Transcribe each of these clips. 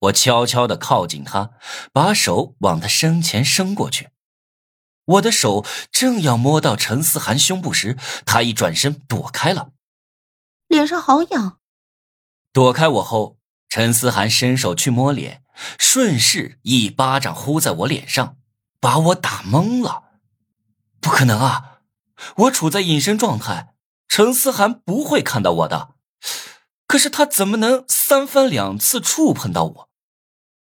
我悄悄的靠近他，把手往他身前伸过去。我的手正要摸到陈思涵胸部时，他一转身躲开了。脸上好痒。躲开我后，陈思涵伸手去摸脸，顺势一巴掌呼在我脸上，把我打懵了。不可能啊！我处在隐身状态，陈思涵不会看到我的。可是他怎么能三番两次触碰到我？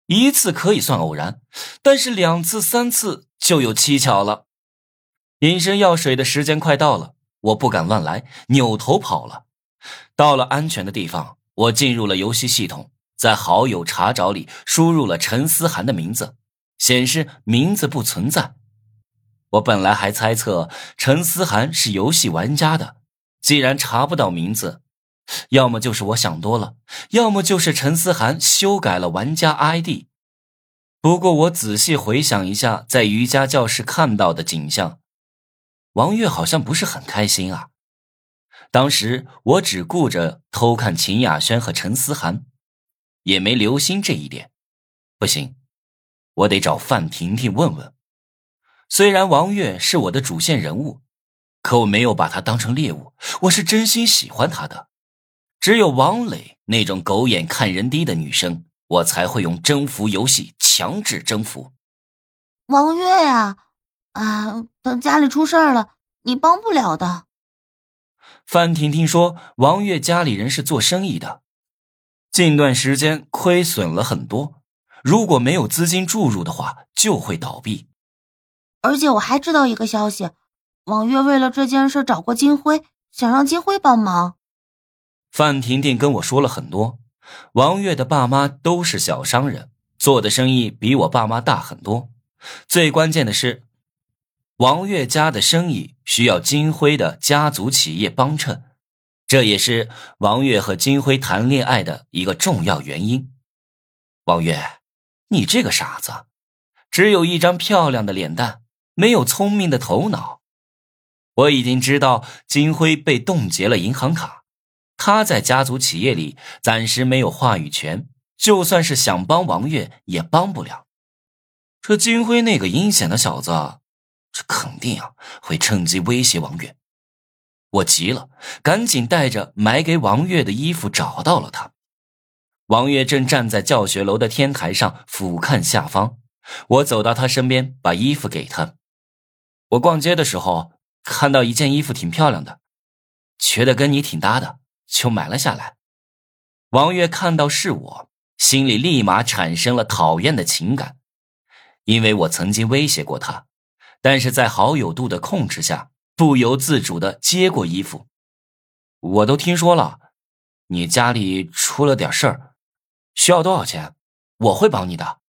一次可以算偶然，但是两次、三次就有蹊跷了。隐身药水的时间快到了，我不敢乱来，扭头跑了。到了安全的地方，我进入了游戏系统，在好友查找里输入了陈思涵的名字，显示名字不存在。我本来还猜测陈思涵是游戏玩家的，既然查不到名字。要么就是我想多了，要么就是陈思涵修改了玩家 ID。不过我仔细回想一下，在瑜伽教室看到的景象，王月好像不是很开心啊。当时我只顾着偷看秦雅轩和陈思涵，也没留心这一点。不行，我得找范婷婷问问。虽然王月是我的主线人物，可我没有把她当成猎物，我是真心喜欢她的。只有王磊那种狗眼看人低的女生，我才会用征服游戏强制征服。王月呀，啊，等家里出事儿了，你帮不了的。范婷婷说，王月家里人是做生意的，近段时间亏损了很多，如果没有资金注入的话，就会倒闭。而且我还知道一个消息，王月为了这件事找过金辉，想让金辉帮忙。范婷婷跟我说了很多，王月的爸妈都是小商人，做的生意比我爸妈大很多。最关键的是，王月家的生意需要金辉的家族企业帮衬，这也是王月和金辉谈恋爱的一个重要原因。王月，你这个傻子，只有一张漂亮的脸蛋，没有聪明的头脑。我已经知道金辉被冻结了银行卡。他在家族企业里暂时没有话语权，就算是想帮王月也帮不了。这金辉那个阴险的小子，这肯定啊会趁机威胁王月。我急了，赶紧带着买给王月的衣服找到了他。王月正站在教学楼的天台上俯瞰下方，我走到他身边，把衣服给他。我逛街的时候看到一件衣服挺漂亮的，觉得跟你挺搭的。就买了下来。王月看到是我，心里立马产生了讨厌的情感，因为我曾经威胁过他，但是在好友度的控制下，不由自主的接过衣服。我都听说了，你家里出了点事儿，需要多少钱？我会帮你的。